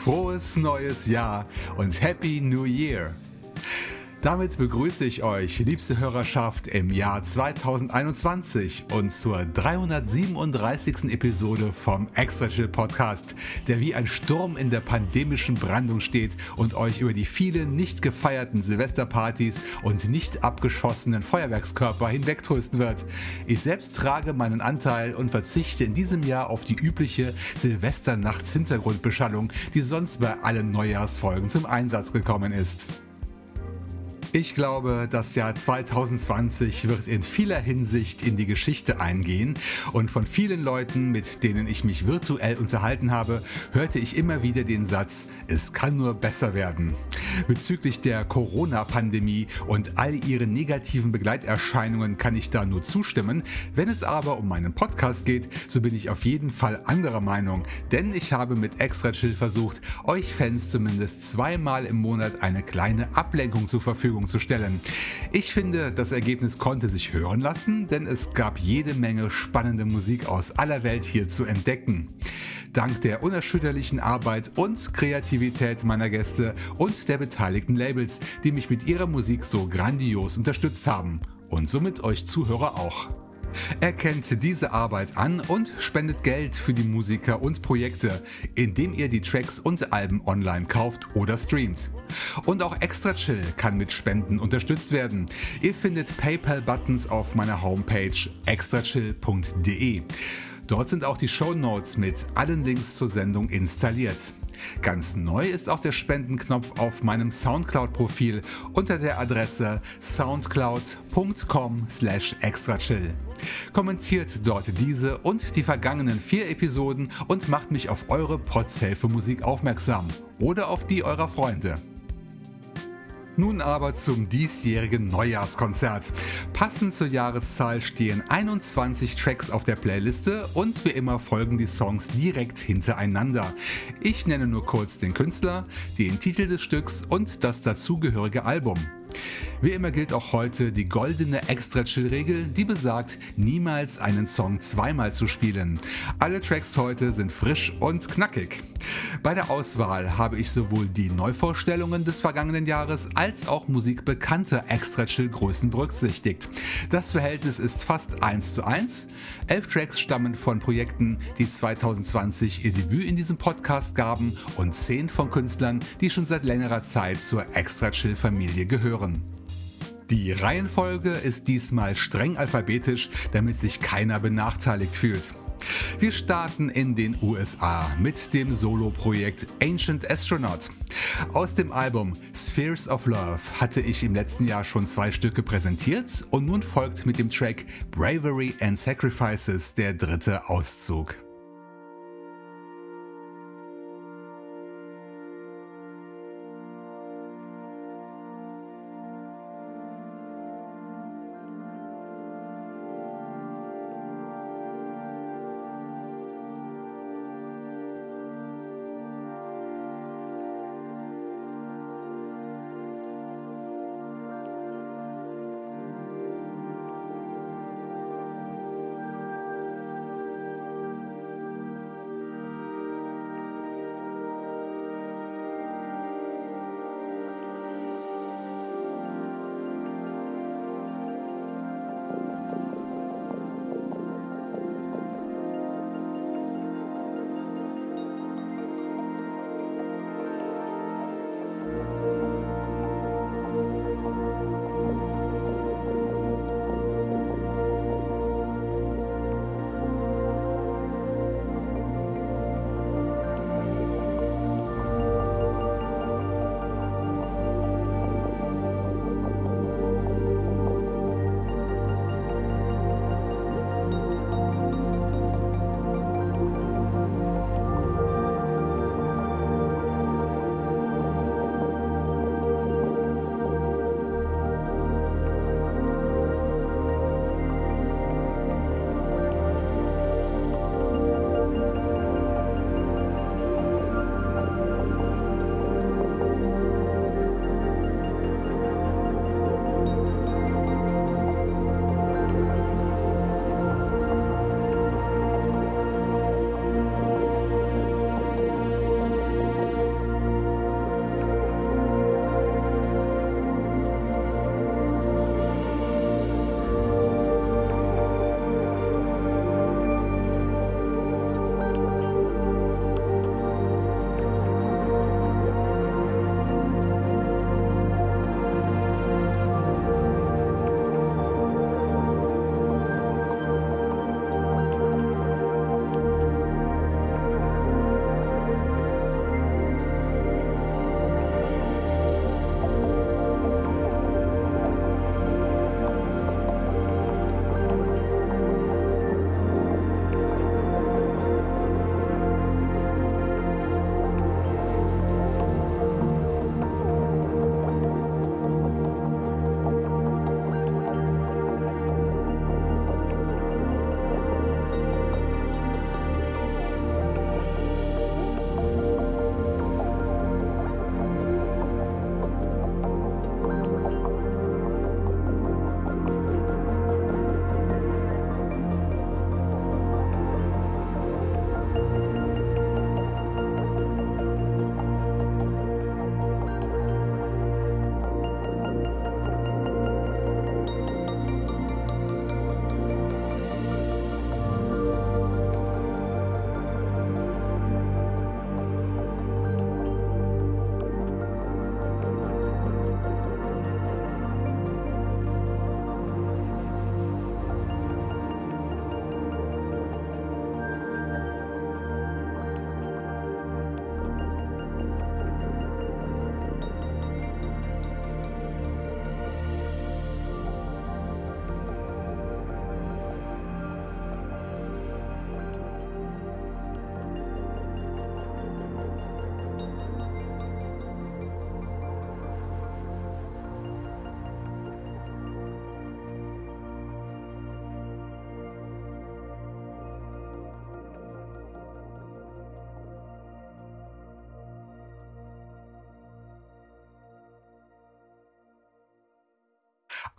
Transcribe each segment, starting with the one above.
Frohes neues Jahr und Happy New Year! Damit begrüße ich euch, liebste Hörerschaft, im Jahr 2021 und zur 337. Episode vom Extra Chill Podcast, der wie ein Sturm in der pandemischen Brandung steht und euch über die vielen nicht gefeierten Silvesterpartys und nicht abgeschossenen Feuerwerkskörper hinwegtrösten wird. Ich selbst trage meinen Anteil und verzichte in diesem Jahr auf die übliche Silvesternachts-Hintergrundbeschallung, die sonst bei allen Neujahrsfolgen zum Einsatz gekommen ist. Ich glaube, das Jahr 2020 wird in vieler Hinsicht in die Geschichte eingehen und von vielen Leuten, mit denen ich mich virtuell unterhalten habe, hörte ich immer wieder den Satz, es kann nur besser werden. Bezüglich der Corona-Pandemie und all ihren negativen Begleiterscheinungen kann ich da nur zustimmen. Wenn es aber um meinen Podcast geht, so bin ich auf jeden Fall anderer Meinung, denn ich habe mit Extra Chill versucht, euch Fans zumindest zweimal im Monat eine kleine Ablenkung zur Verfügung Verfügung zu stellen. Ich finde, das Ergebnis konnte sich hören lassen, denn es gab jede Menge spannende Musik aus aller Welt hier zu entdecken. Dank der unerschütterlichen Arbeit und Kreativität meiner Gäste und der beteiligten Labels, die mich mit ihrer Musik so grandios unterstützt haben. Und somit euch Zuhörer auch. Erkennt diese Arbeit an und spendet Geld für die Musiker und Projekte, indem ihr die Tracks und Alben online kauft oder streamt. Und auch Extra Chill kann mit Spenden unterstützt werden. Ihr findet PayPal-Buttons auf meiner Homepage extrachill.de. Dort sind auch die Show Notes mit allen Links zur Sendung installiert. Ganz neu ist auch der Spendenknopf auf meinem Soundcloud-Profil unter der Adresse soundcloud.com/extrachill. Kommentiert dort diese und die vergangenen vier Episoden und macht mich auf eure Potshelfe-Musik aufmerksam oder auf die eurer Freunde. Nun aber zum diesjährigen Neujahrskonzert. Passend zur Jahreszahl stehen 21 Tracks auf der Playliste und wie immer folgen die Songs direkt hintereinander. Ich nenne nur kurz den Künstler, den Titel des Stücks und das dazugehörige Album. Wie immer gilt auch heute die goldene Extra-Chill-Regel, die besagt, niemals einen Song zweimal zu spielen. Alle Tracks heute sind frisch und knackig. Bei der Auswahl habe ich sowohl die Neuvorstellungen des vergangenen Jahres als auch Musik bekannter Extra-Chill-Größen berücksichtigt. Das Verhältnis ist fast 1 zu 1. Elf Tracks stammen von Projekten, die 2020 ihr Debüt in diesem Podcast gaben und 10 von Künstlern, die schon seit längerer Zeit zur Extra-Chill-Familie gehören. Die Reihenfolge ist diesmal streng alphabetisch, damit sich keiner benachteiligt fühlt. Wir starten in den USA mit dem Solo-Projekt Ancient Astronaut. Aus dem Album Spheres of Love hatte ich im letzten Jahr schon zwei Stücke präsentiert und nun folgt mit dem Track Bravery and Sacrifices der dritte Auszug.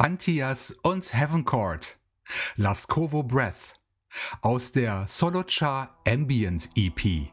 Antias und Heaven Court, Lascovo Breath aus der Solochar Ambient EP.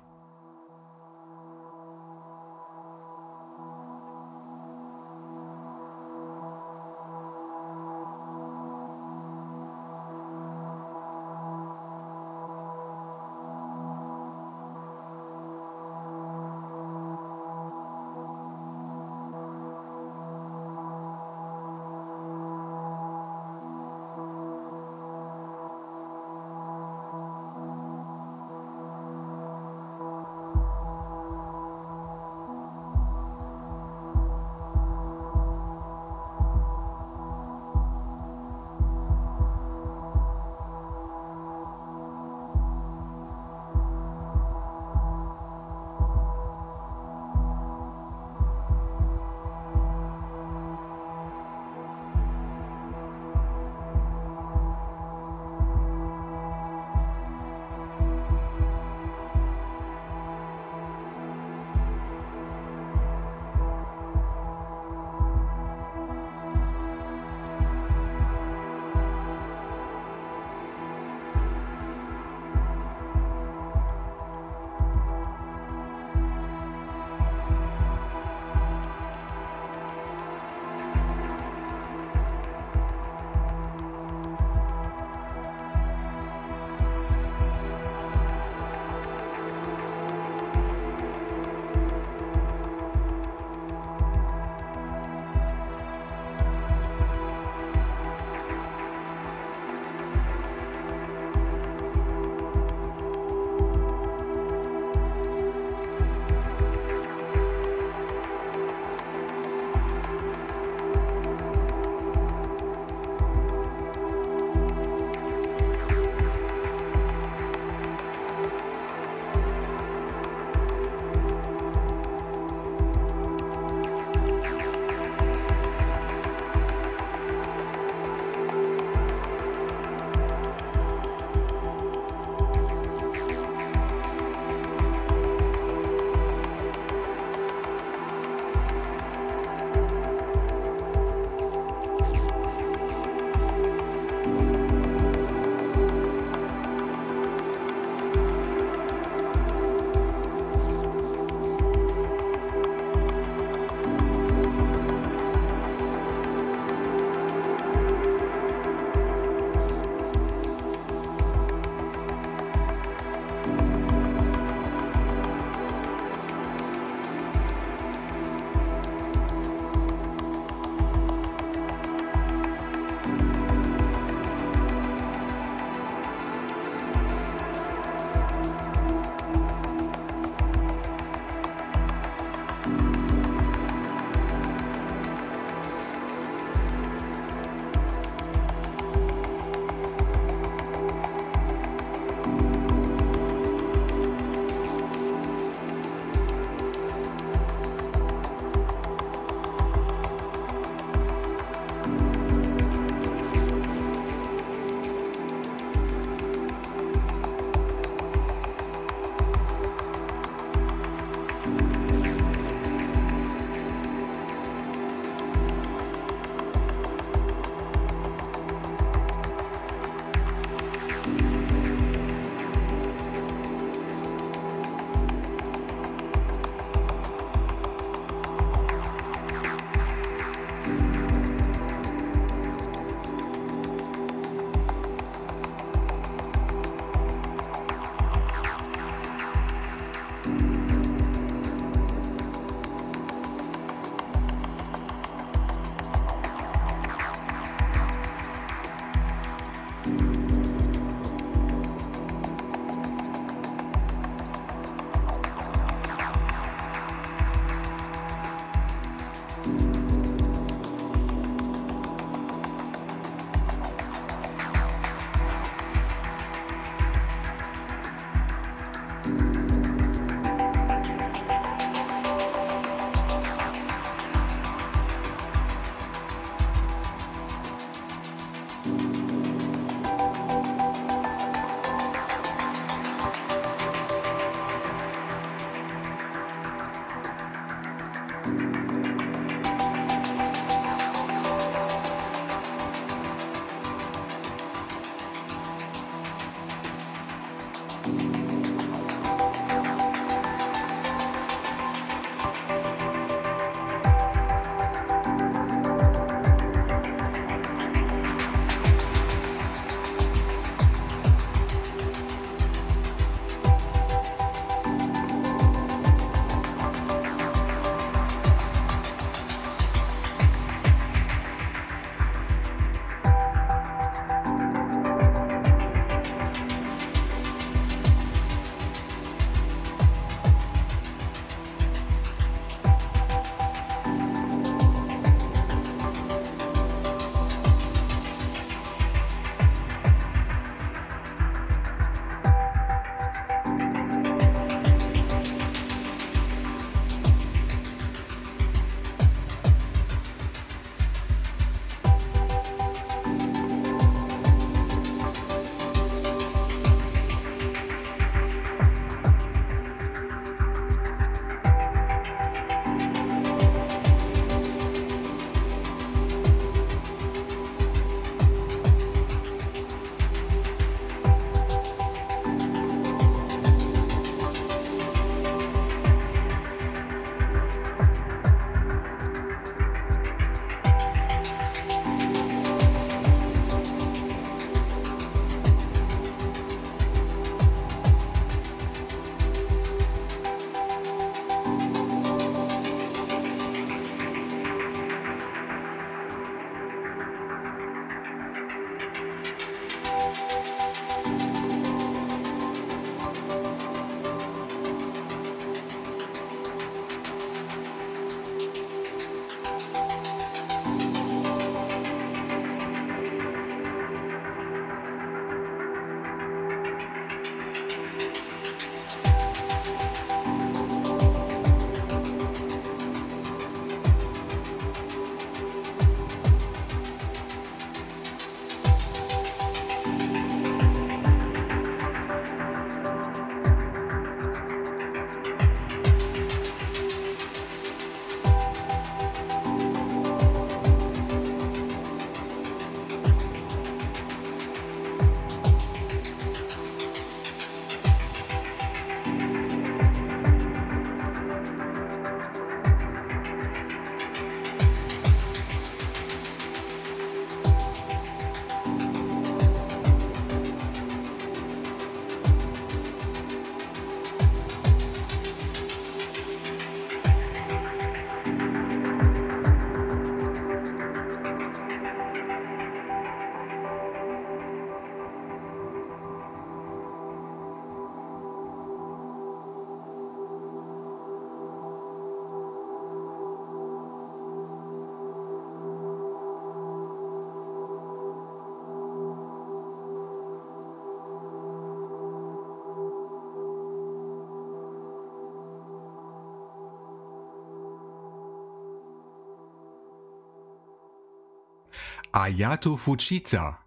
Ayato Fujita,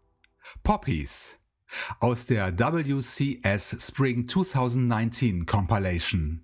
Poppies aus der WCS Spring 2019 Compilation.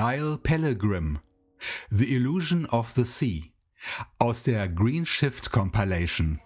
Belial Pellegrim, The Illusion of the Sea aus der Green Shift Compilation.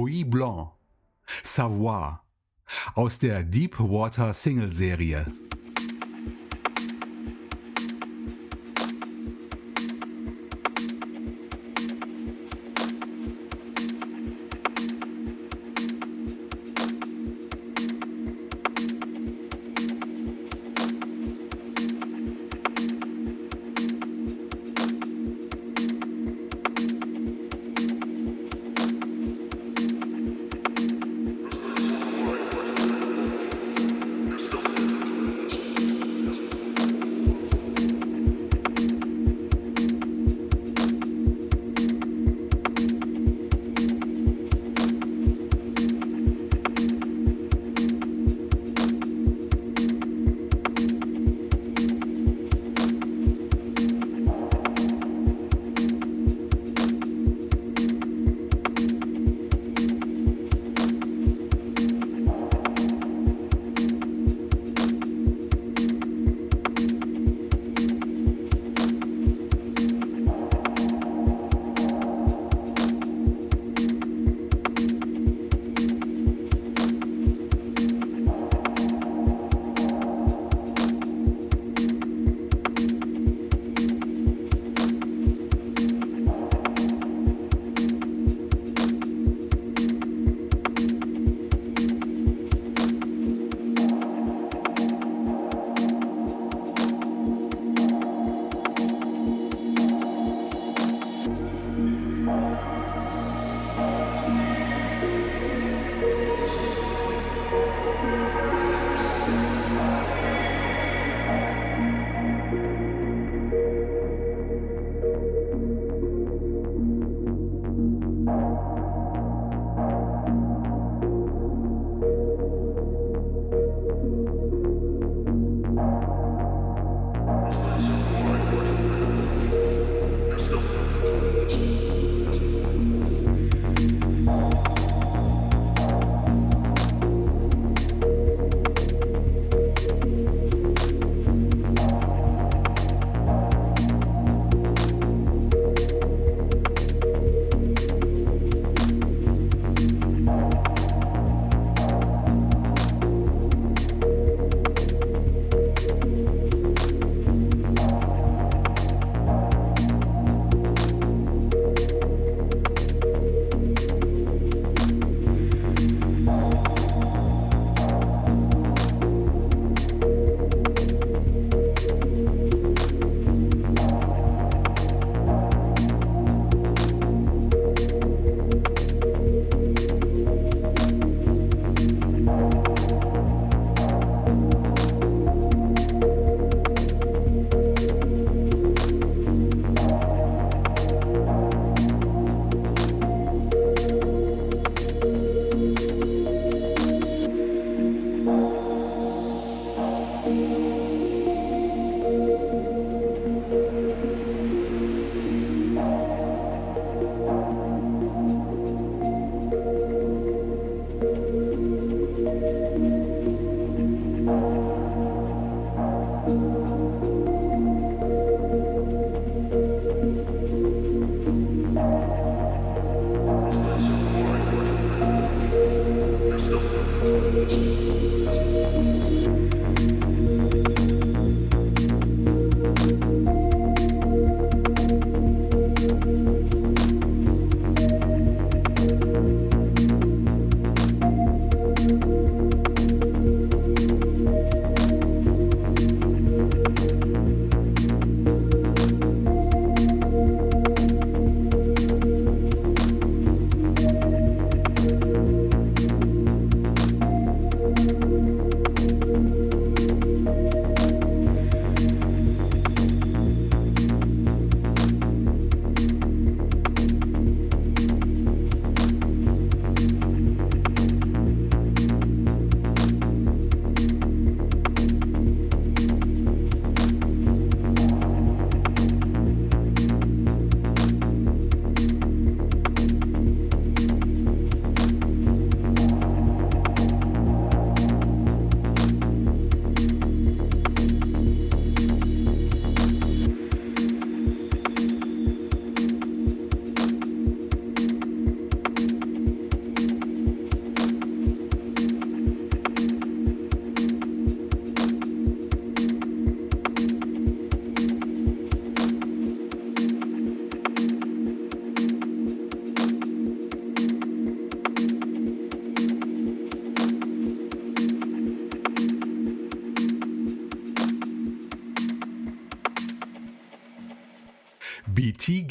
Bruit Blanc, Savoir aus der Deepwater Single Serie.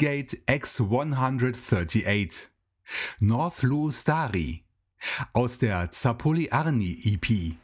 BT Gate X138, North Lu Stari aus der Zapoli Arni EP.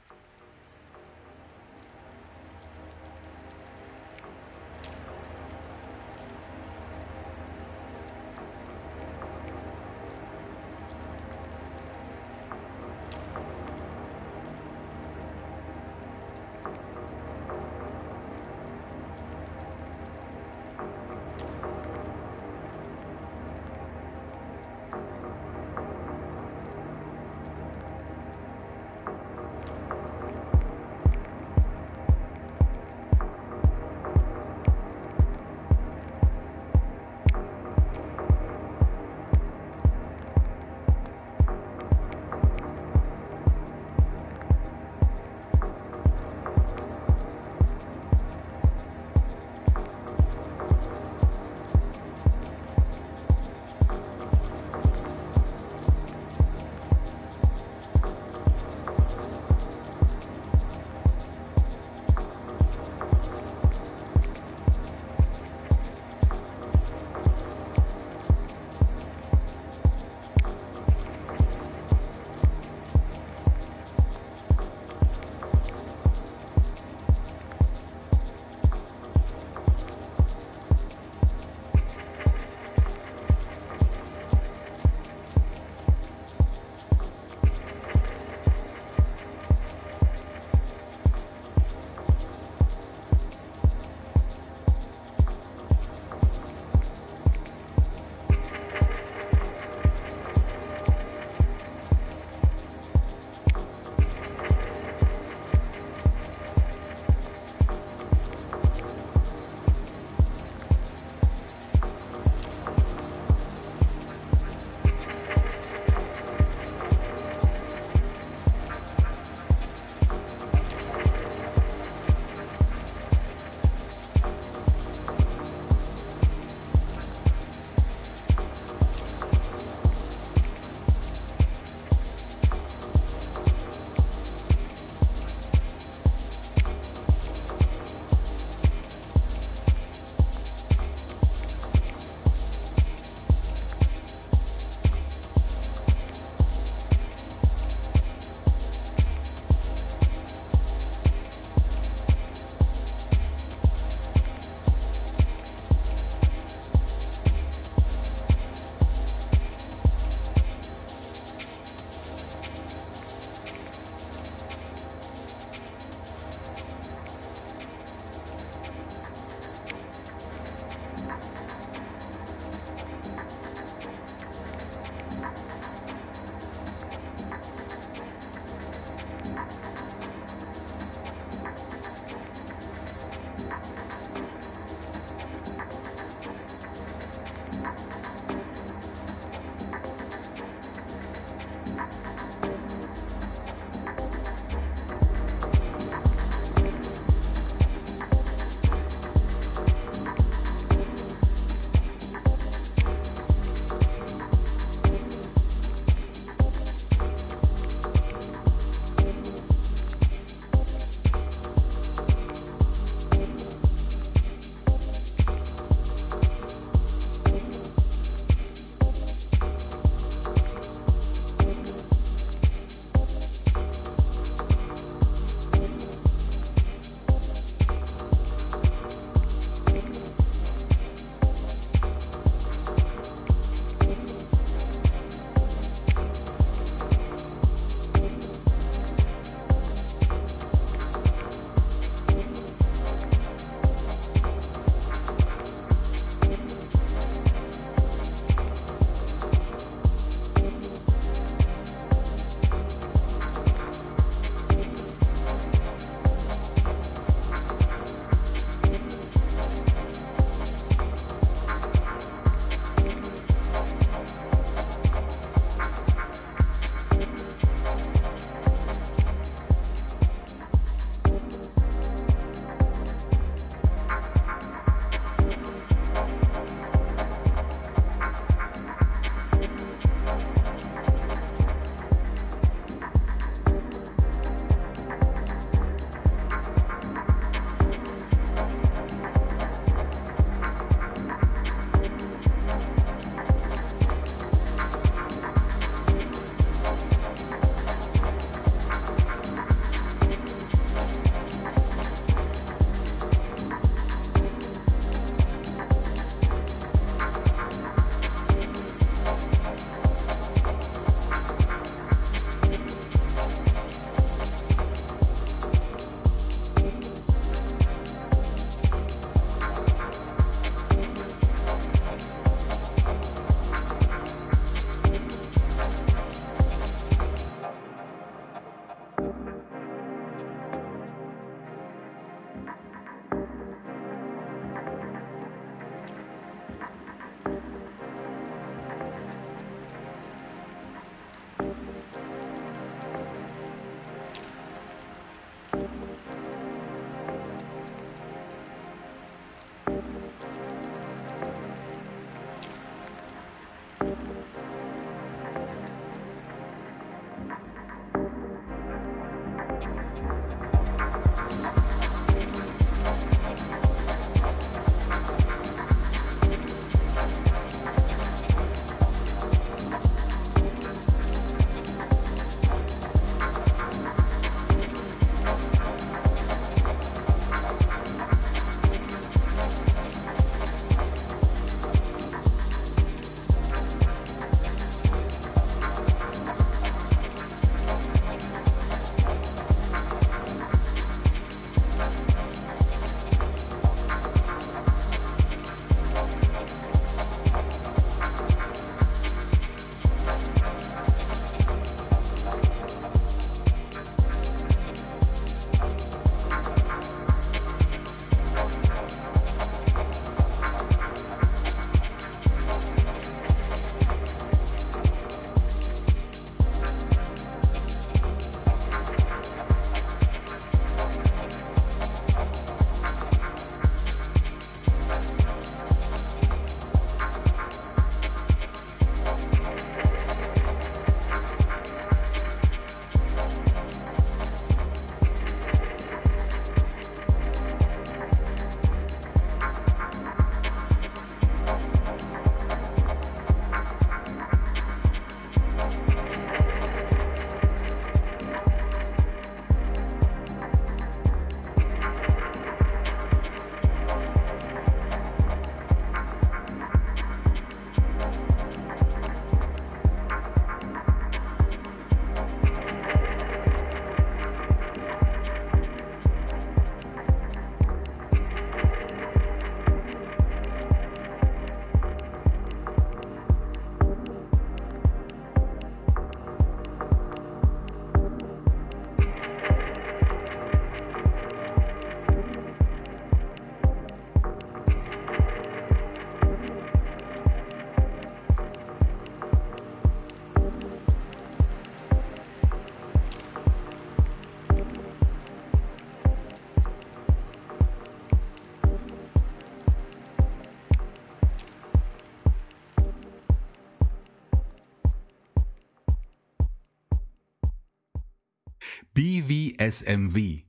BVSMV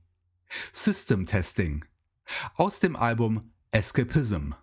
System Testing aus dem Album Escapism.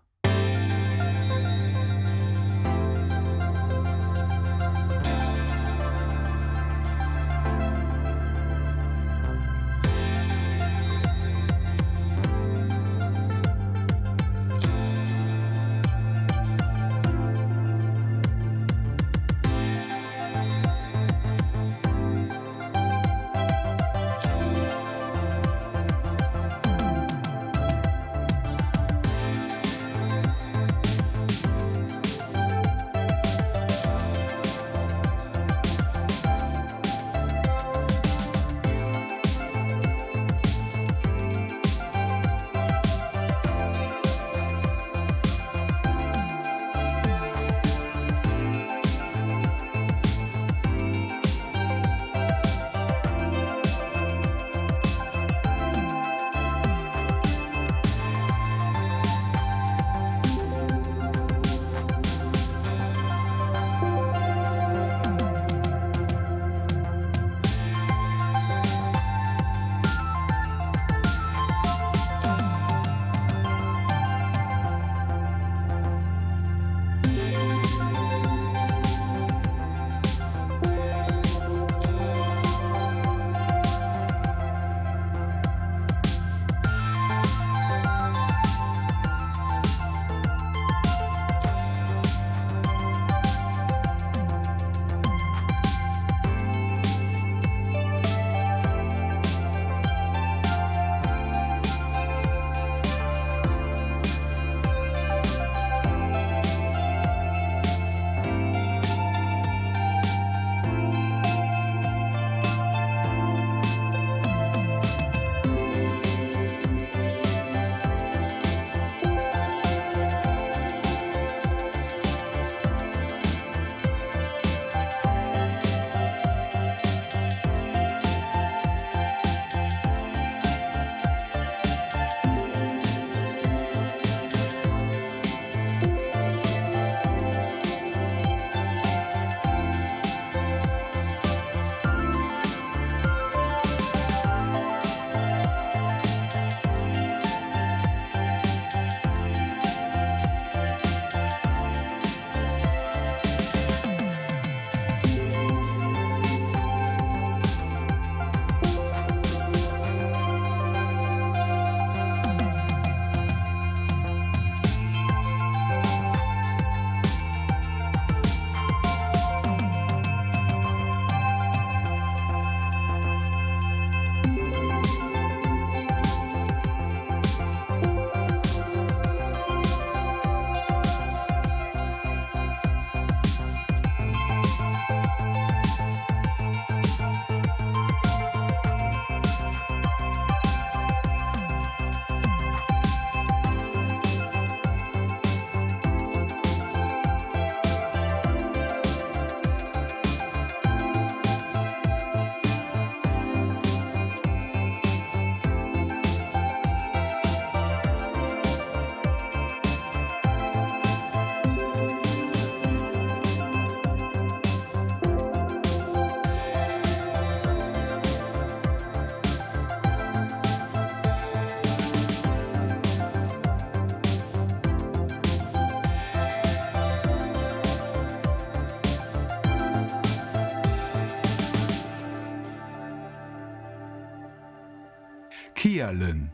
Kialyn,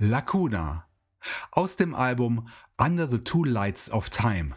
Lacuna aus dem Album Under the Two Lights of Time.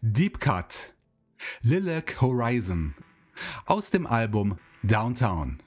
Deep Cut, Lilac Horizon aus dem Album Downtown.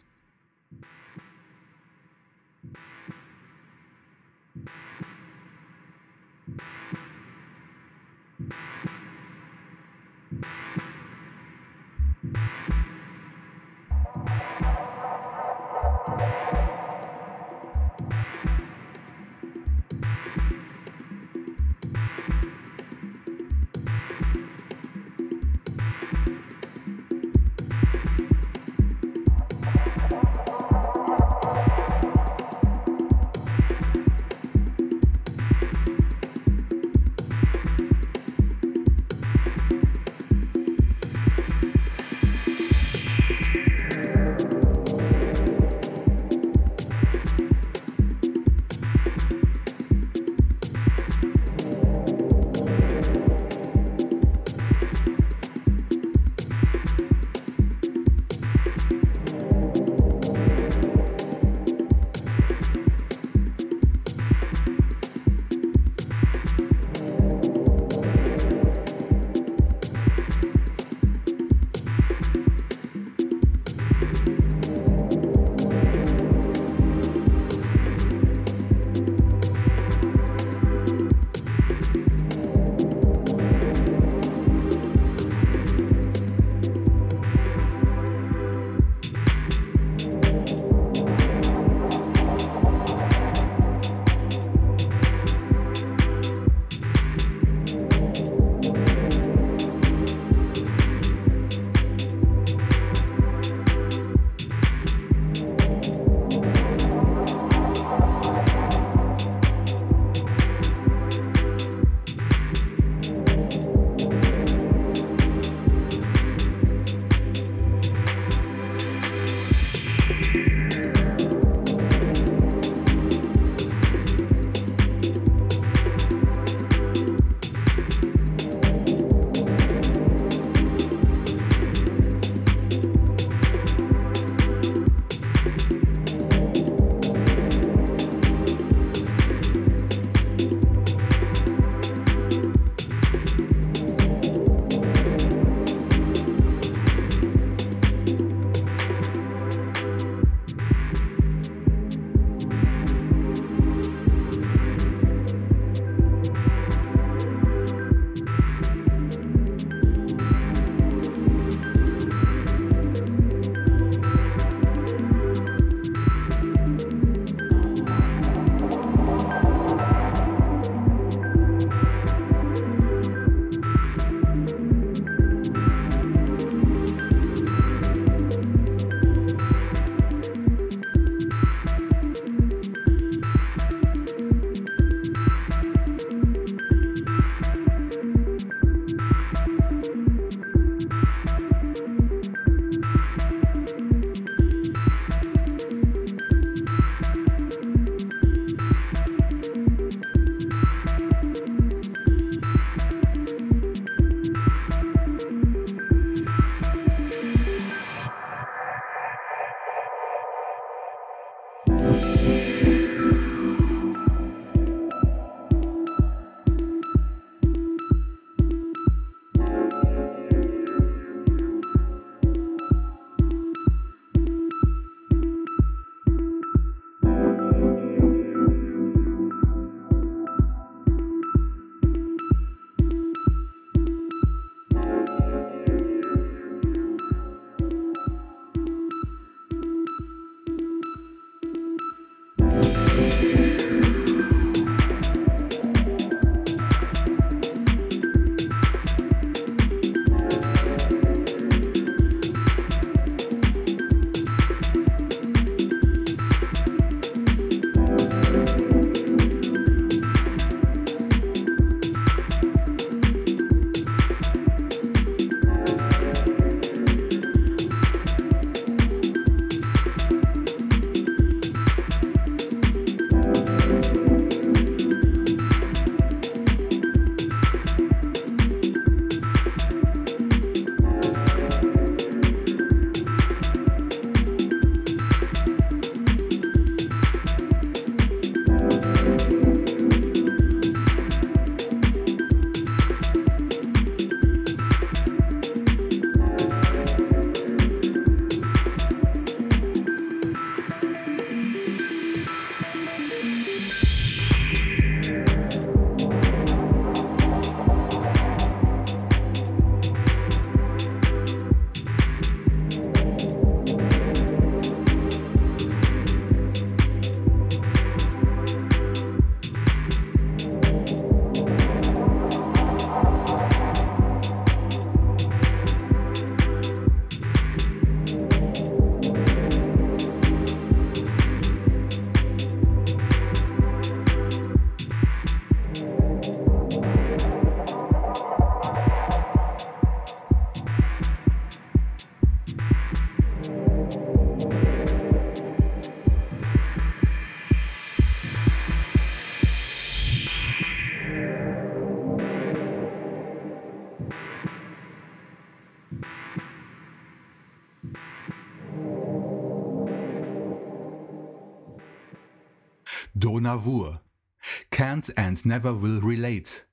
Can't and Never Will Relate.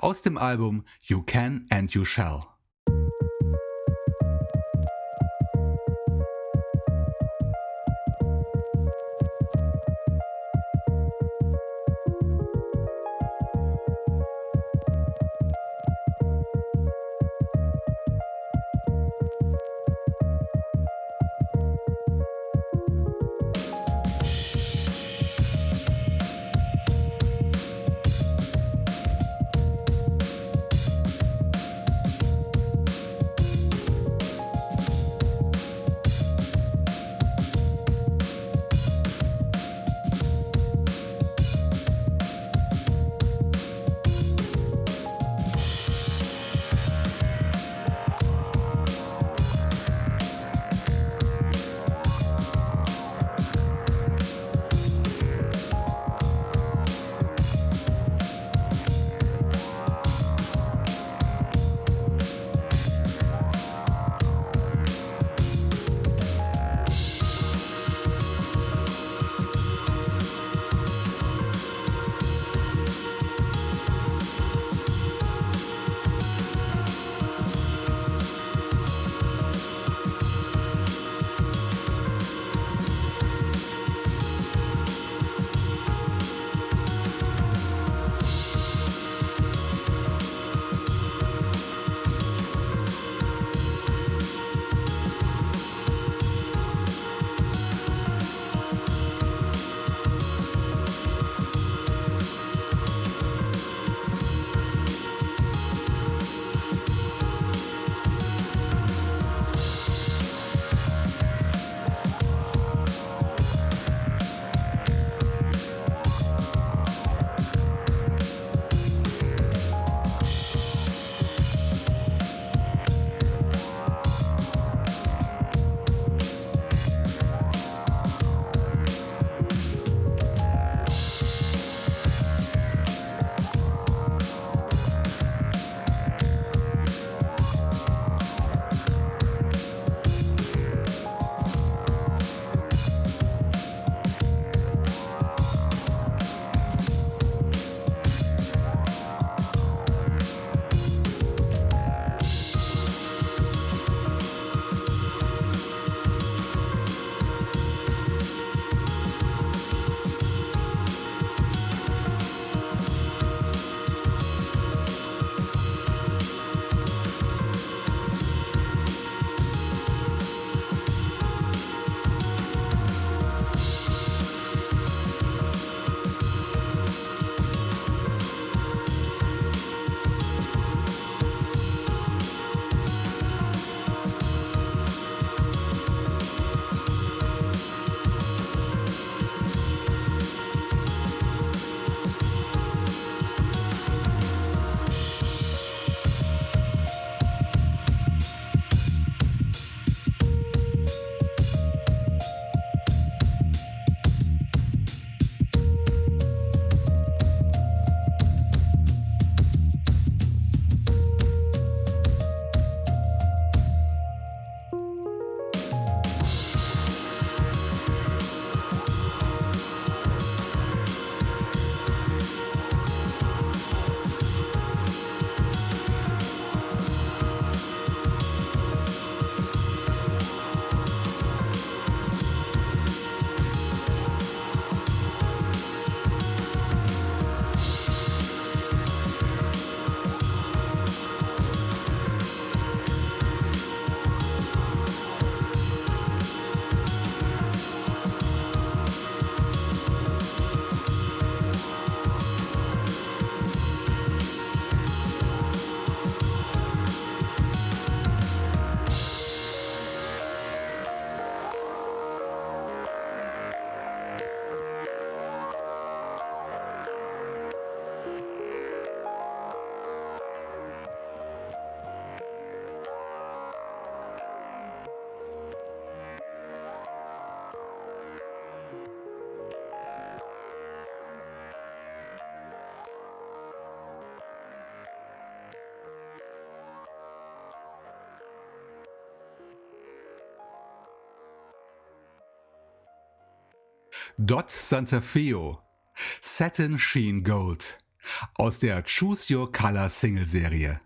Aus dem Album You Can and You Shall. Dot Santa Feo, Satin Sheen Gold aus der Choose Your Color Single Serie.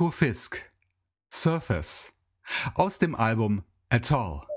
Rico Fisk, Surface, aus dem Album Atoll.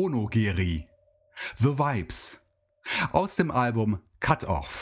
Phonogeri, The Vibes, aus dem Album Cut Off.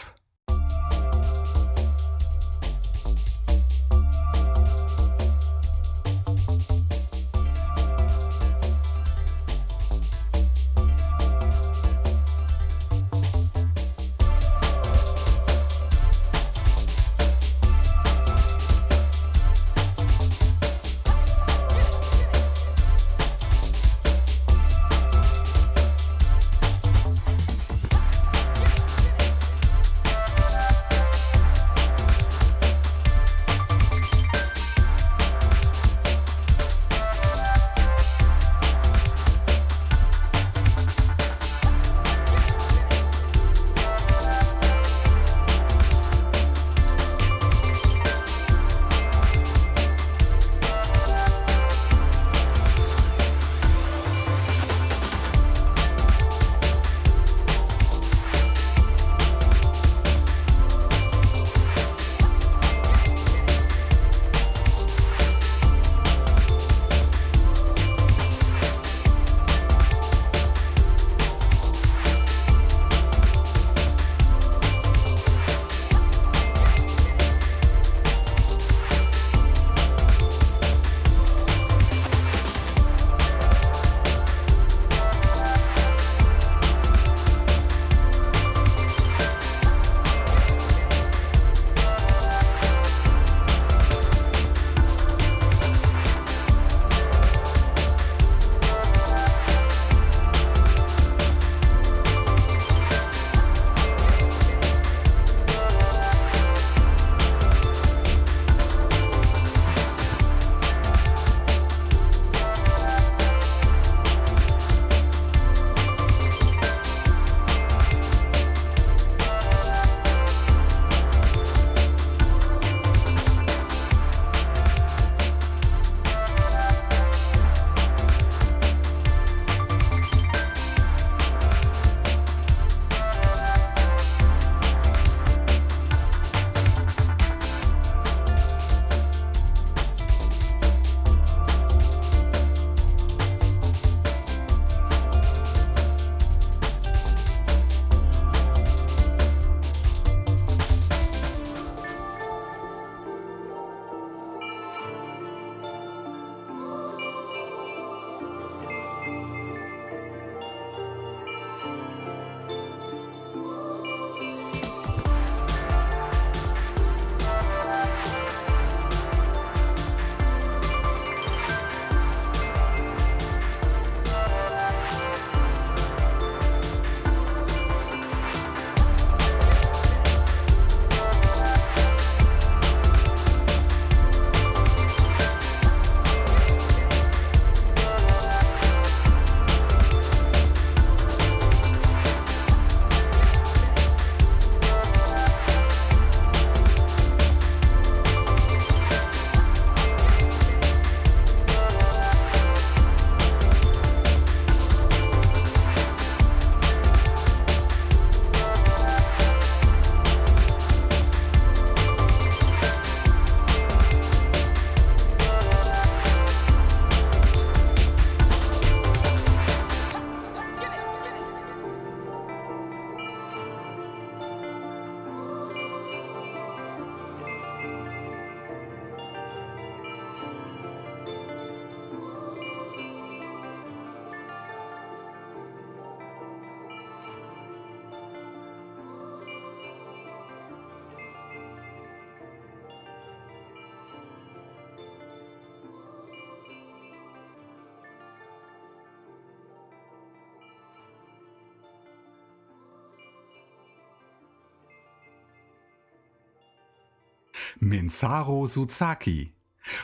Minsaro Suzaki,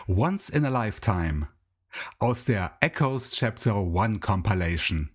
Once in a Lifetime, aus der Echoes Chapter 1 Compilation.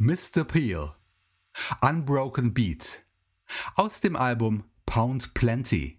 Mr. Peel, Unbroken Beat aus dem Album Pound Plenty.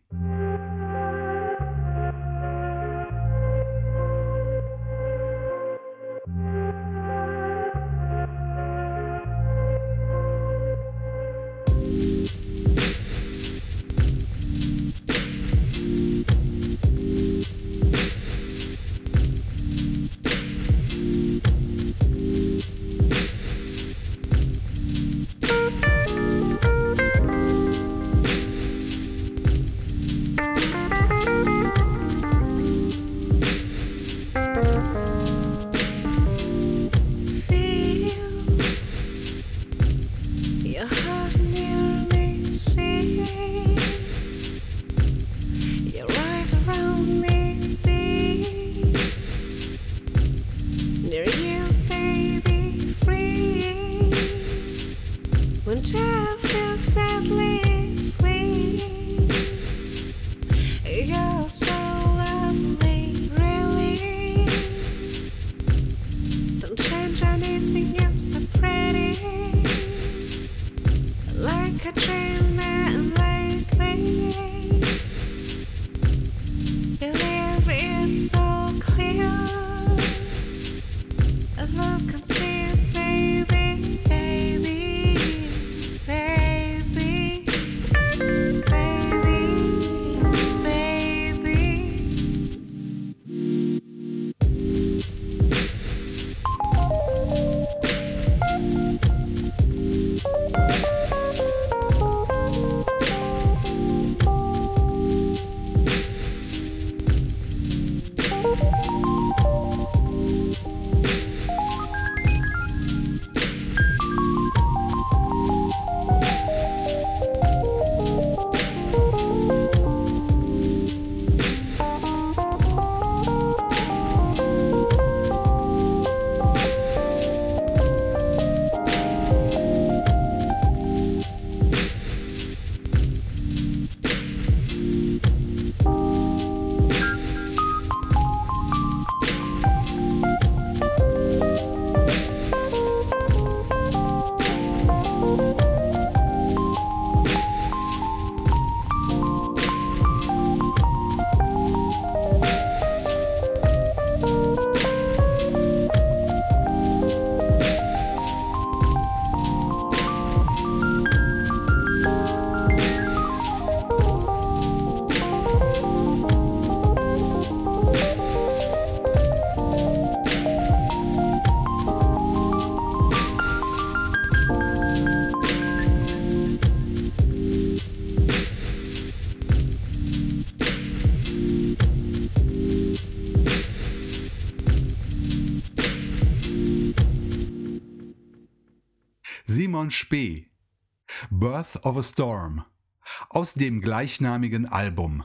Spee Birth of a Storm aus dem gleichnamigen Album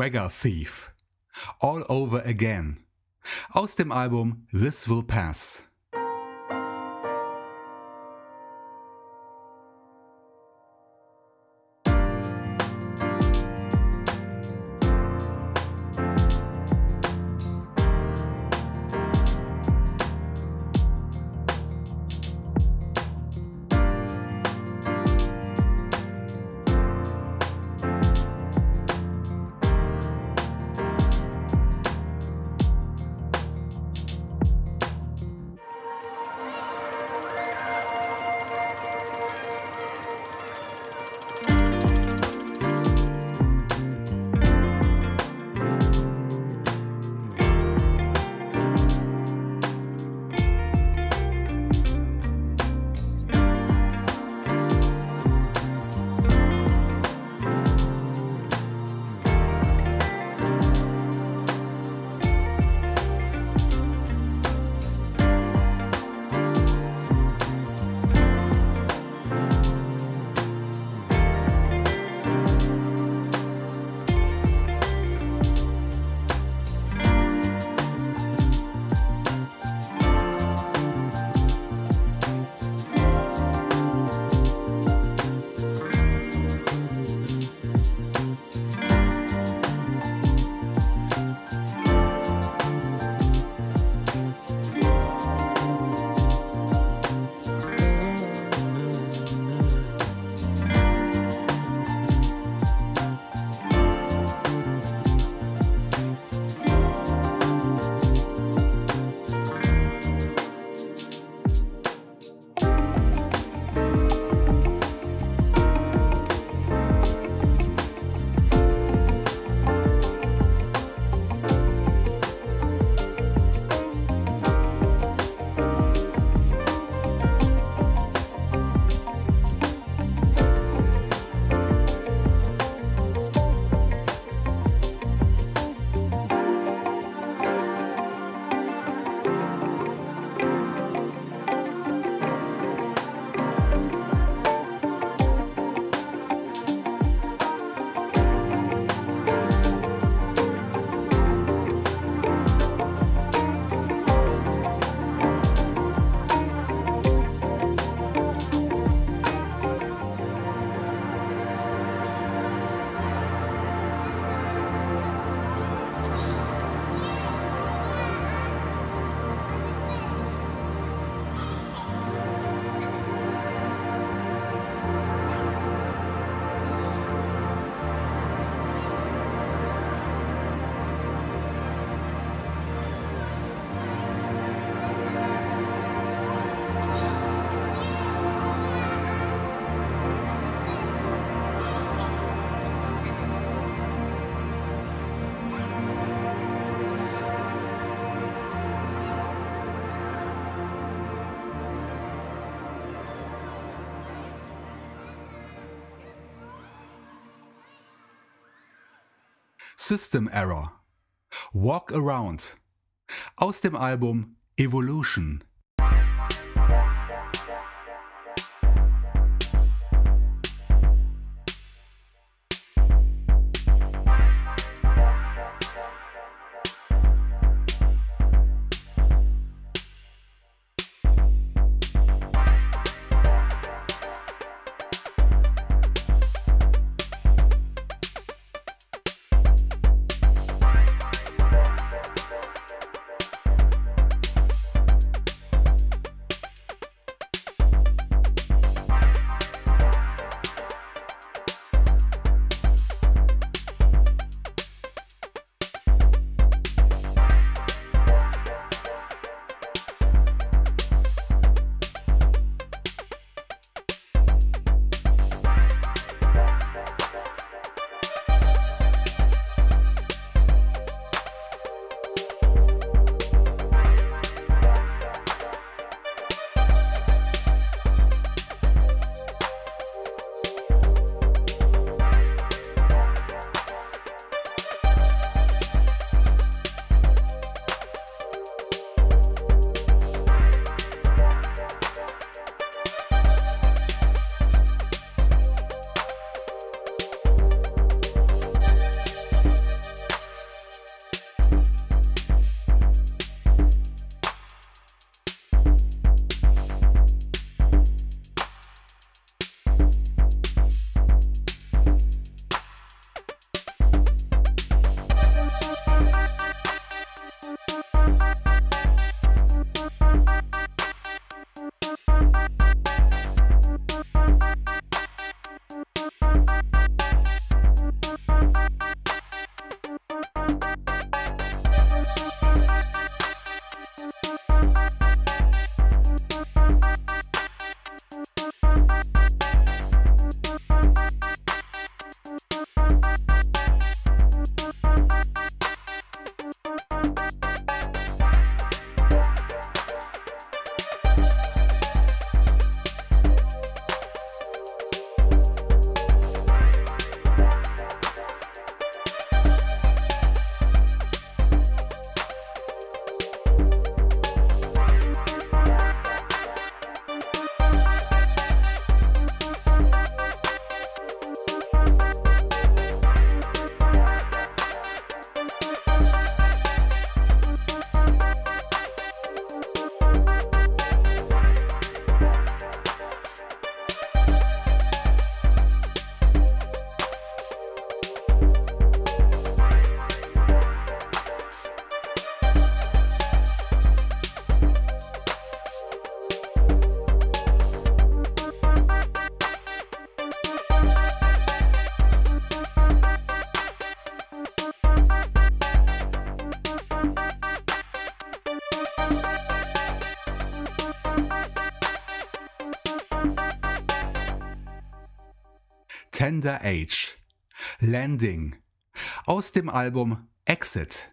Swagger Thief. All Over Again. Aus dem Album This Will Pass. System Error. Walk Around. Aus dem Album Evolution. Tender Age. Landing. Aus dem Album Exit.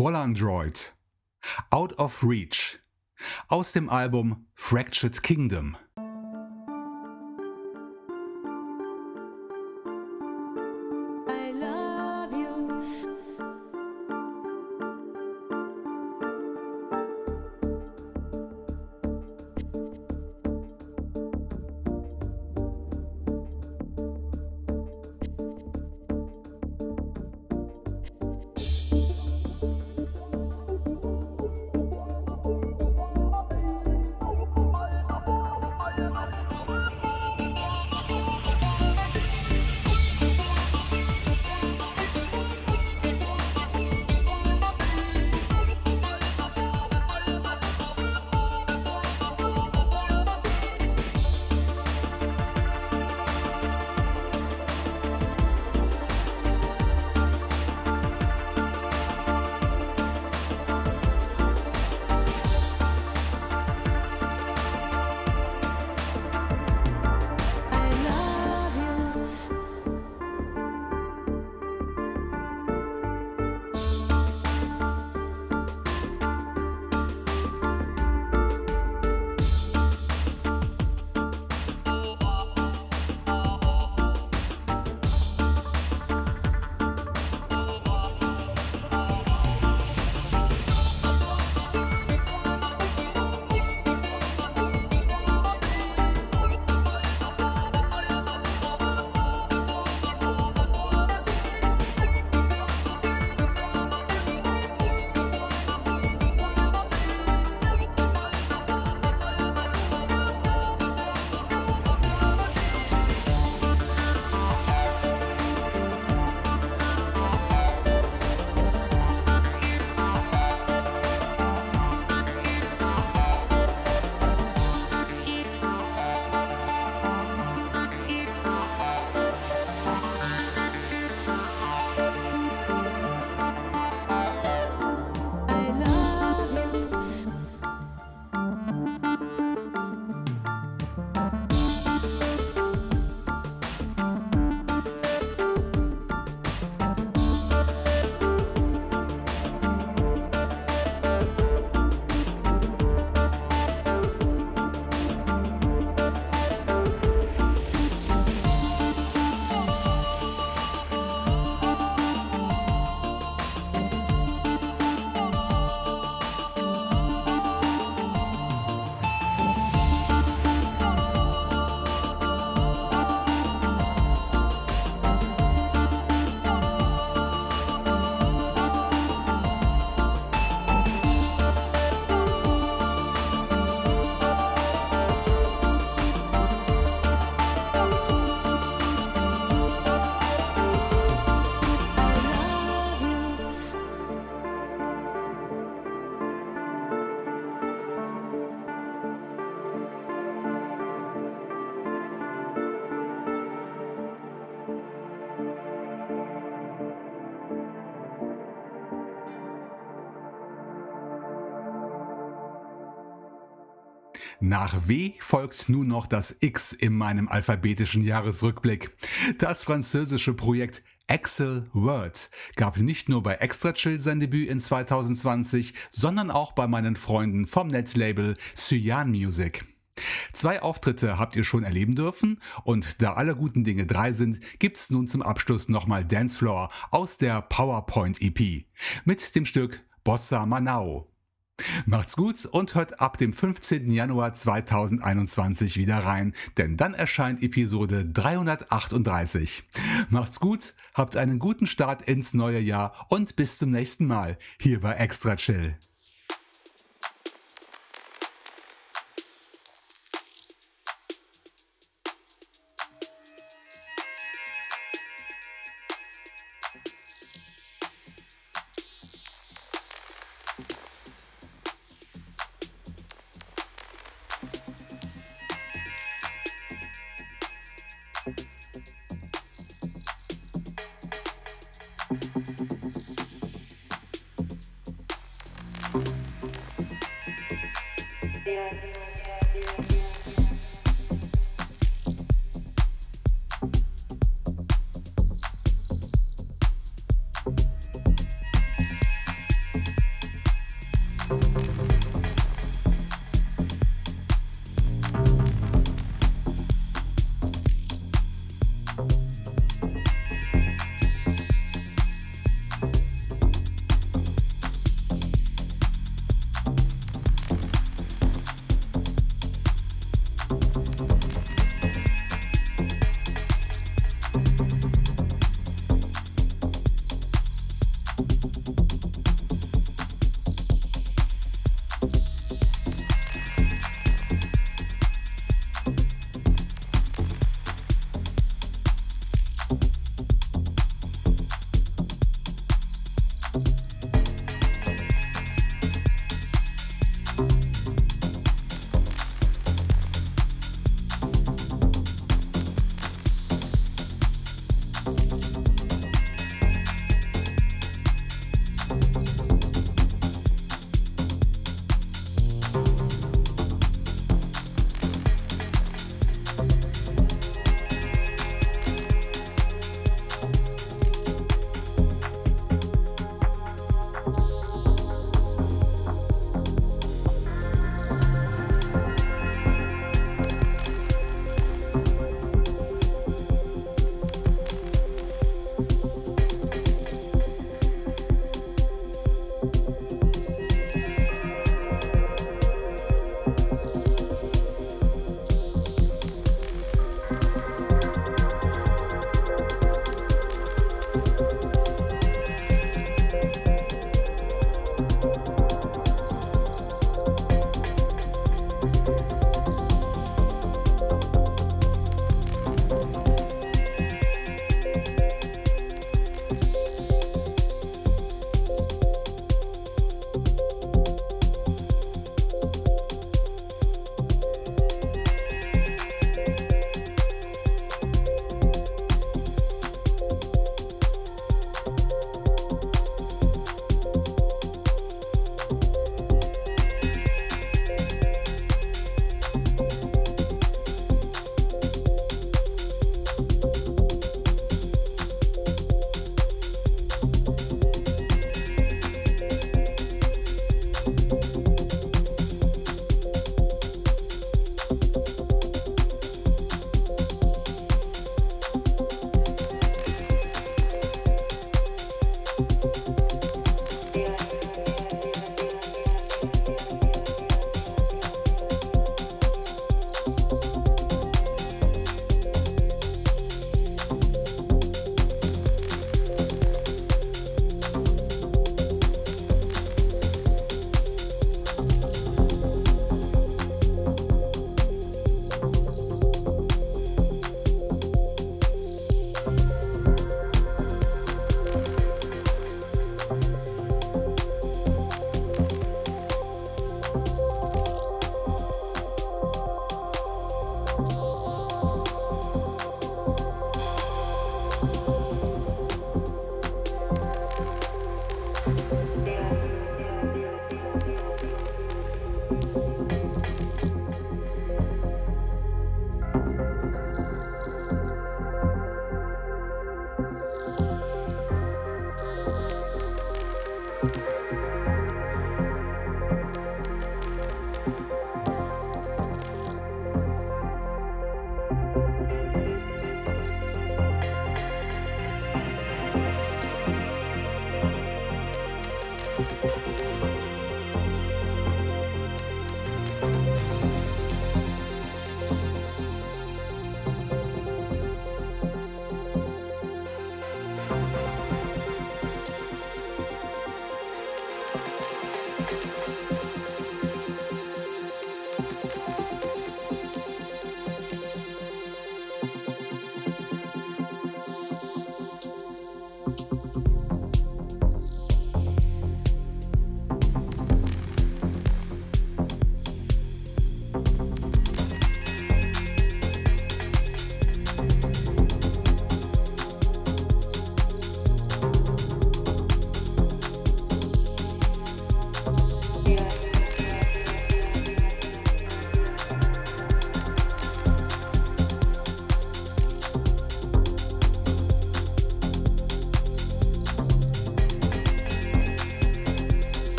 Volandroid. Out of Reach. Aus dem Album Fractured Kingdom. Nach W folgt nun noch das X in meinem alphabetischen Jahresrückblick. Das französische Projekt Excel Word gab nicht nur bei Extra Chill sein Debüt in 2020, sondern auch bei meinen Freunden vom Netlabel Cyan Music. Zwei Auftritte habt ihr schon erleben dürfen und da alle guten Dinge drei sind, gibt's nun zum Abschluss nochmal Dancefloor aus der PowerPoint EP mit dem Stück Bossa Manao. Macht's gut und hört ab dem 15. Januar 2021 wieder rein, denn dann erscheint Episode 338. Macht's gut, habt einen guten Start ins neue Jahr und bis zum nächsten Mal hier bei Extra Chill.